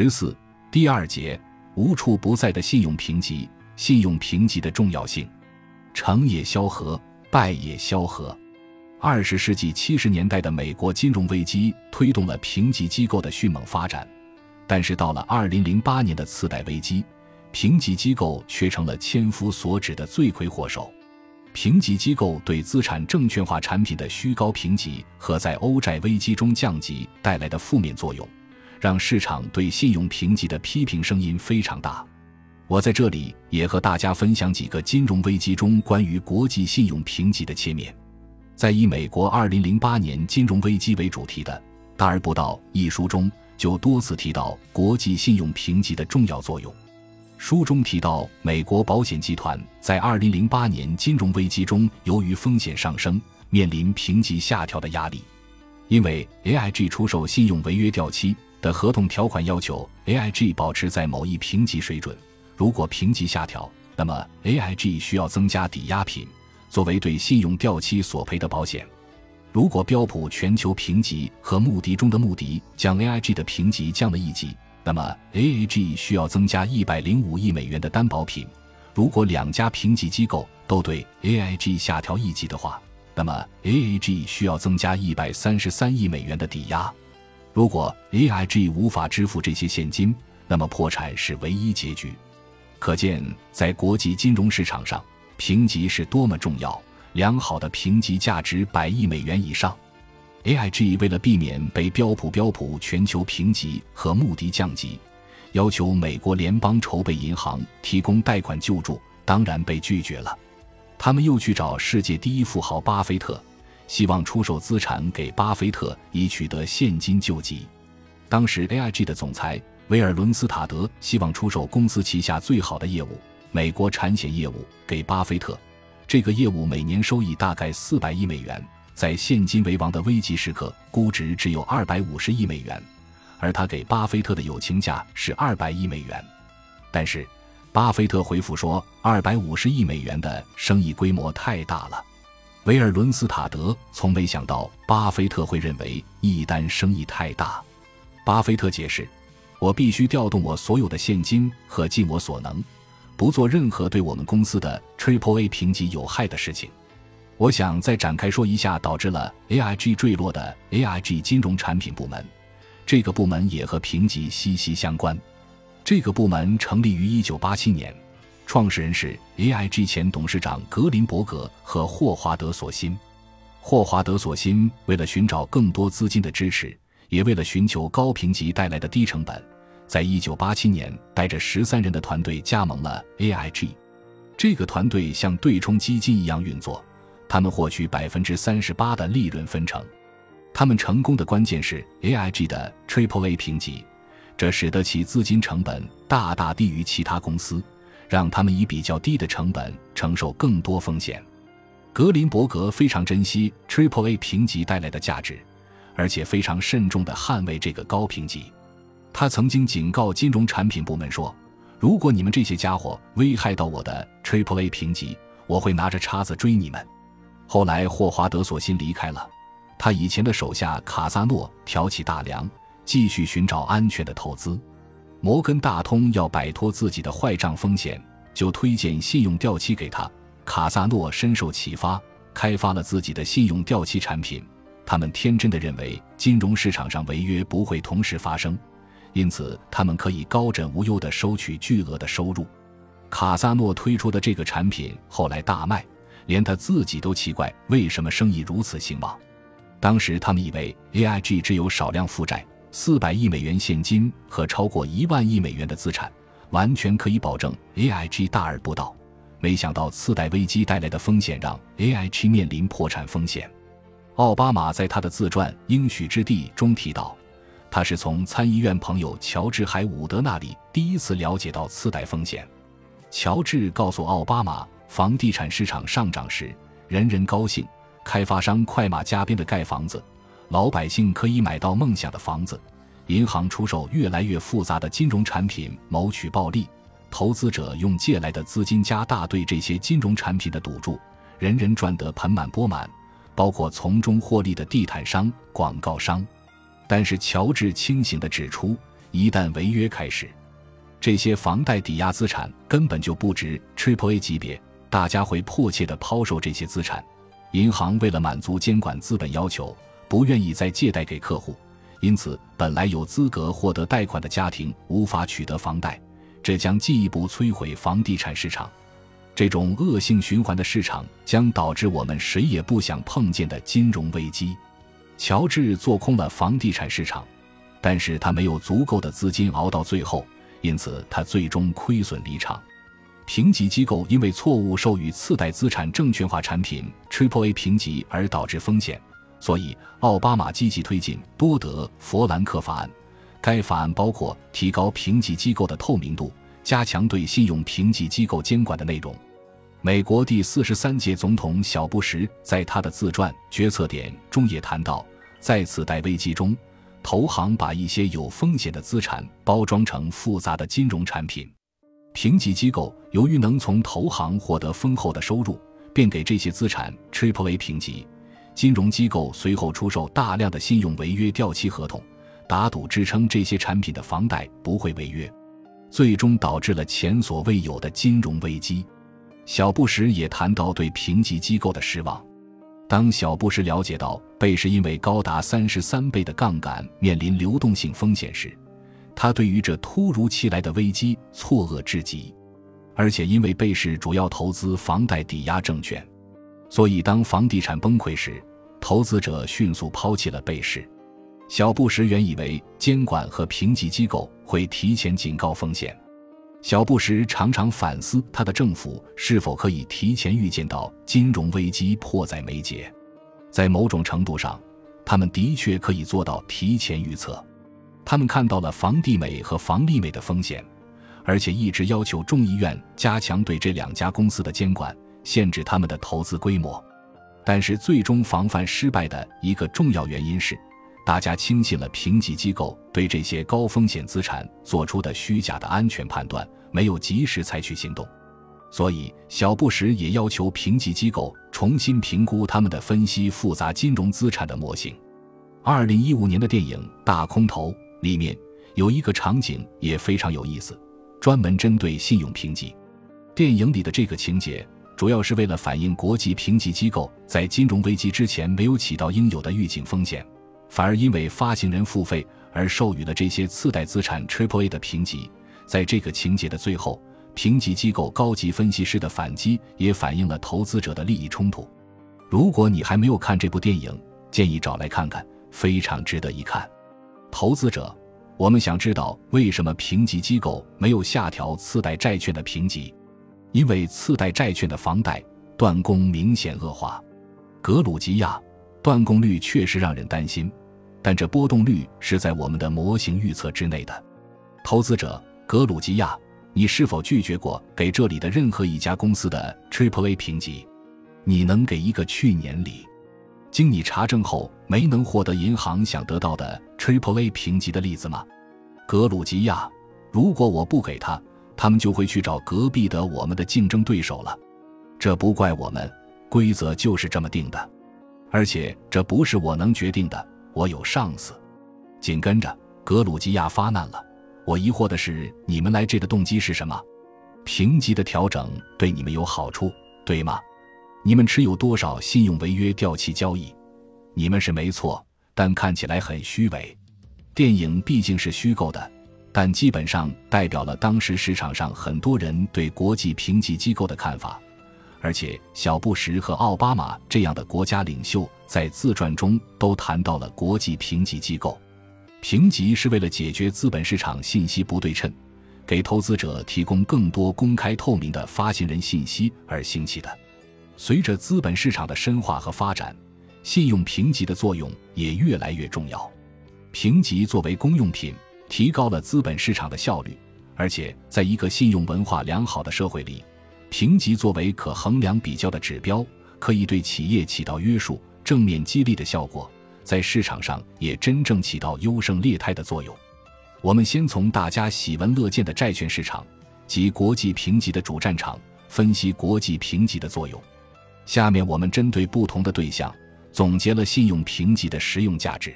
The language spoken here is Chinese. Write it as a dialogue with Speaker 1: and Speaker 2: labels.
Speaker 1: 十四第二节无处不在的信用评级，信用评级的重要性。成也萧何，败也萧何。二十世纪七十年代的美国金融危机推动了评级机构的迅猛发展，但是到了二零零八年的次贷危机，评级机构却成了千夫所指的罪魁祸首。评级机构对资产证券化产品的虚高评级和在欧债危机中降级带来的负面作用。让市场对信用评级的批评声音非常大。我在这里也和大家分享几个金融危机中关于国际信用评级的切面。在以美国2008年金融危机为主题的《大而不道》一书中，就多次提到国际信用评级的重要作用。书中提到，美国保险集团在2008年金融危机中，由于风险上升，面临评级下调的压力，因为 AIG 出售信用违约掉期。的合同条款要求 AIG 保持在某一评级水准，如果评级下调，那么 AIG 需要增加抵押品作为对信用掉期索赔的保险。如果标普全球评级和穆迪中的穆迪将 AIG 的评级降了一级，那么 AIG 需要增加一百零五亿美元的担保品。如果两家评级机构都对 AIG 下调一级的话，那么 AIG 需要增加一百三十三亿美元的抵押。如果 AIG 无法支付这些现金，那么破产是唯一结局。可见，在国际金融市场上，评级是多么重要。良好的评级价值百亿美元以上。AIG 为了避免被标普标普全球评级和穆迪降级，要求美国联邦筹备银行提供贷款救助，当然被拒绝了。他们又去找世界第一富豪巴菲特。希望出售资产给巴菲特以取得现金救济。当时 AIG 的总裁威尔伦斯塔德希望出售公司旗下最好的业务——美国产险业务给巴菲特。这个业务每年收益大概四百亿美元，在现金为王的危急时刻，估值只有二百五十亿美元。而他给巴菲特的友情价是二百亿美元。但是，巴菲特回复说，二百五十亿美元的生意规模太大了。维尔伦斯塔德从没想到巴菲特会认为一单生意太大。巴菲特解释：“我必须调动我所有的现金和尽我所能，不做任何对我们公司的 Triple A 评级有害的事情。”我想再展开说一下导致了 AIG 坠落的 AIG 金融产品部门。这个部门也和评级息息相关。这个部门成立于1987年。创始人是 AIG 前董事长格林伯格和霍华德索辛。霍华德索辛为了寻找更多资金的支持，也为了寻求高评级带来的低成本，在1987年带着十三人的团队加盟了 AIG。这个团队像对冲基金一样运作，他们获取百分之三十八的利润分成。他们成功的关键是 AIG 的 Triple A 评级，这使得其资金成本大大低于其他公司。让他们以比较低的成本承受更多风险。格林伯格非常珍惜 Triple A 评级带来的价值，而且非常慎重地捍卫这个高评级。他曾经警告金融产品部门说：“如果你们这些家伙危害到我的 Triple A 评级，我会拿着叉子追你们。”后来霍华德索辛离开了，他以前的手下卡萨诺挑起大梁，继续寻找安全的投资。摩根大通要摆脱自己的坏账风险，就推荐信用掉期给他。卡萨诺深受启发，开发了自己的信用掉期产品。他们天真的认为金融市场上违约不会同时发生，因此他们可以高枕无忧地收取巨额的收入。卡萨诺推出的这个产品后来大卖，连他自己都奇怪为什么生意如此兴旺。当时他们以为 AIG 只有少量负债。四百亿美元现金和超过一万亿美元的资产，完全可以保证 AIG 大而不倒。没想到次贷危机带来的风险让 AIG 面临破产风险。奥巴马在他的自传《应许之地》中提到，他是从参议院朋友乔治海伍德那里第一次了解到次贷风险。乔治告诉奥巴马，房地产市场上涨时，人人高兴，开发商快马加鞭地盖房子。老百姓可以买到梦想的房子，银行出售越来越复杂的金融产品谋取暴利，投资者用借来的资金加大对这些金融产品的赌注，人人赚得盆满钵满，包括从中获利的地毯商、广告商。但是乔治清醒地指出，一旦违约开始，这些房贷抵押资产根本就不值 Triple A 级别，大家会迫切地抛售这些资产。银行为了满足监管资本要求，不愿意再借贷给客户，因此本来有资格获得贷款的家庭无法取得房贷，这将进一步摧毁房地产市场。这种恶性循环的市场将导致我们谁也不想碰见的金融危机。乔治做空了房地产市场，但是他没有足够的资金熬到最后，因此他最终亏损离场。评级机构因为错误授予次贷资产证券化产品 Triple A 评级而导致风险，所以奥巴马积极推进多德弗兰克法案。该法案包括提高评级机构的透明度，加强对信用评级机构监管的内容。美国第四十三届总统小布什在他的自传《决策点》中也谈到，在次贷危机中，投行把一些有风险的资产包装成复杂的金融产品。评级机构由于能从投行获得丰厚的收入，便给这些资产 Triple A 评级。金融机构随后出售大量的信用违约掉期合同，打赌支撑这些产品的房贷不会违约，最终导致了前所未有的金融危机。小布什也谈到对评级机构的失望。当小布什了解到贝氏因为高达三十三倍的杠杆面临流动性风险时，他对于这突如其来的危机错愕至极。而且因为贝氏主要投资房贷抵押证券，所以当房地产崩溃时，投资者迅速抛弃了贝氏。小布什原以为监管和评级机构会提前警告风险。小布什常常反思，他的政府是否可以提前预见到金融危机迫在眉睫。在某种程度上，他们的确可以做到提前预测。他们看到了房地美和房利美的风险，而且一直要求众议院加强对这两家公司的监管，限制他们的投资规模。但是，最终防范失败的一个重要原因是。大家轻信了评级机构对这些高风险资产做出的虚假的安全判断，没有及时采取行动，所以小布什也要求评级机构重新评估他们的分析复杂金融资产的模型。二零一五年的电影《大空头》里面有一个场景也非常有意思，专门针对信用评级。电影里的这个情节主要是为了反映国际评级机构在金融危机之前没有起到应有的预警风险。反而因为发行人付费而授予了这些次贷资产 Triple A 的评级。在这个情节的最后，评级机构高级分析师的反击也反映了投资者的利益冲突。如果你还没有看这部电影，建议找来看看，非常值得一看。投资者，我们想知道为什么评级机构没有下调次贷债券的评级？因为次贷债券的房贷断供明显恶化。格鲁吉亚。断供率确实让人担心，但这波动率是在我们的模型预测之内的。投资者格鲁吉亚，你是否拒绝过给这里的任何一家公司的 Triple A 评级？你能给一个去年里经你查证后没能获得银行想得到的 Triple A 评级的例子吗？格鲁吉亚，如果我不给他，他们就会去找隔壁的我们的竞争对手了。这不怪我们，规则就是这么定的。而且这不是我能决定的，我有上司。紧跟着，格鲁吉亚发难了。我疑惑的是，你们来这的动机是什么？评级的调整对你们有好处，对吗？你们持有多少信用违约掉期交易？你们是没错，但看起来很虚伪。电影毕竟是虚构的，但基本上代表了当时市场上很多人对国际评级机构的看法。而且，小布什和奥巴马这样的国家领袖在自传中都谈到了国际评级机构。评级是为了解决资本市场信息不对称，给投资者提供更多公开透明的发行人信息而兴起的。随着资本市场的深化和发展，信用评级的作用也越来越重要。评级作为公用品，提高了资本市场的效率，而且在一个信用文化良好的社会里。评级作为可衡量比较的指标，可以对企业起到约束、正面激励的效果，在市场上也真正起到优胜劣汰的作用。我们先从大家喜闻乐见的债券市场及国际评级的主战场分析国际评级的作用。下面我们针对不同的对象，总结了信用评级的实用价值。